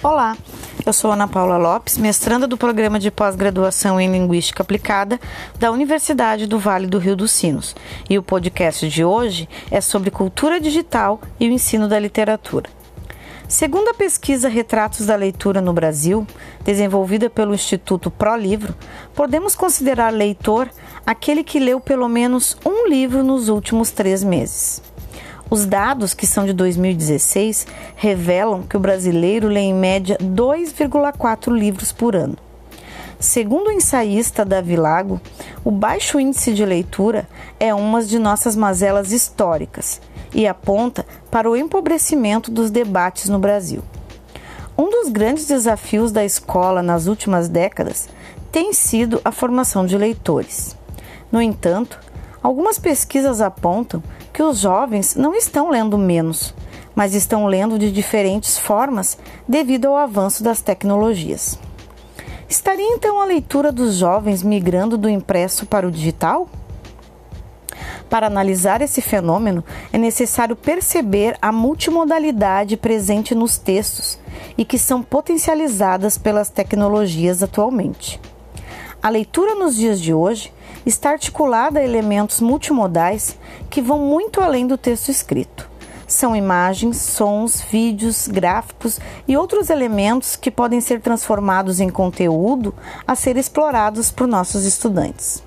Olá, eu sou Ana Paula Lopes, mestranda do programa de pós-graduação em Linguística Aplicada da Universidade do Vale do Rio dos Sinos. E o podcast de hoje é sobre cultura digital e o ensino da literatura. Segundo a pesquisa Retratos da Leitura no Brasil, desenvolvida pelo Instituto ProLivro, podemos considerar leitor aquele que leu pelo menos um livro nos últimos três meses. Os dados, que são de 2016, revelam que o brasileiro lê em média 2,4 livros por ano. Segundo o ensaísta Davi Lago, o baixo índice de leitura é uma de nossas mazelas históricas e aponta para o empobrecimento dos debates no Brasil. Um dos grandes desafios da escola nas últimas décadas tem sido a formação de leitores. No entanto, algumas pesquisas apontam que os jovens não estão lendo menos, mas estão lendo de diferentes formas devido ao avanço das tecnologias. Estaria então a leitura dos jovens migrando do impresso para o digital? Para analisar esse fenômeno, é necessário perceber a multimodalidade presente nos textos e que são potencializadas pelas tecnologias atualmente. A leitura nos dias de hoje está articulada a elementos multimodais que vão muito além do texto escrito. São imagens, sons, vídeos, gráficos e outros elementos que podem ser transformados em conteúdo a ser explorados por nossos estudantes.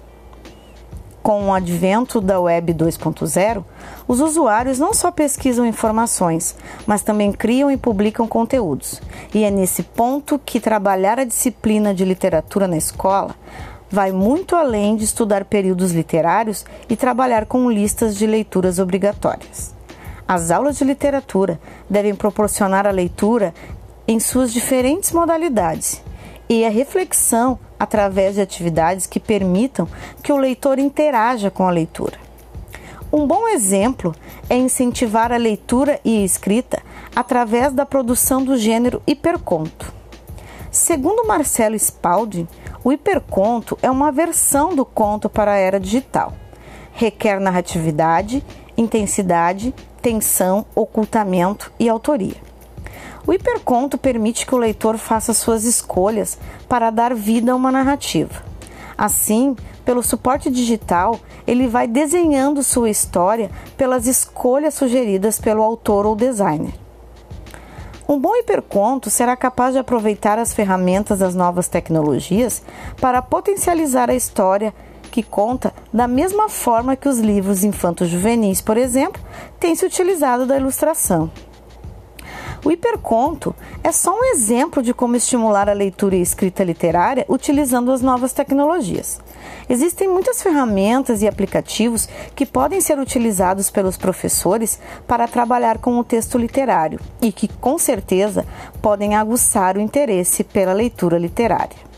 Com o advento da Web 2.0, os usuários não só pesquisam informações, mas também criam e publicam conteúdos. E é nesse ponto que trabalhar a disciplina de literatura na escola vai muito além de estudar períodos literários e trabalhar com listas de leituras obrigatórias. As aulas de literatura devem proporcionar a leitura em suas diferentes modalidades e a reflexão através de atividades que permitam que o leitor interaja com a leitura. Um bom exemplo é incentivar a leitura e a escrita através da produção do gênero hiperconto. Segundo Marcelo Spaldi, o hiperconto é uma versão do conto para a era digital. Requer narratividade, intensidade, tensão, ocultamento e autoria. O hiperconto permite que o leitor faça suas escolhas para dar vida a uma narrativa. Assim, pelo suporte digital, ele vai desenhando sua história pelas escolhas sugeridas pelo autor ou designer. Um bom hiperconto será capaz de aproveitar as ferramentas das novas tecnologias para potencializar a história que conta da mesma forma que os livros infanto-juvenis, por exemplo, têm se utilizado da ilustração. O hiperconto é só um exemplo de como estimular a leitura e escrita literária utilizando as novas tecnologias. Existem muitas ferramentas e aplicativos que podem ser utilizados pelos professores para trabalhar com o texto literário e que, com certeza, podem aguçar o interesse pela leitura literária.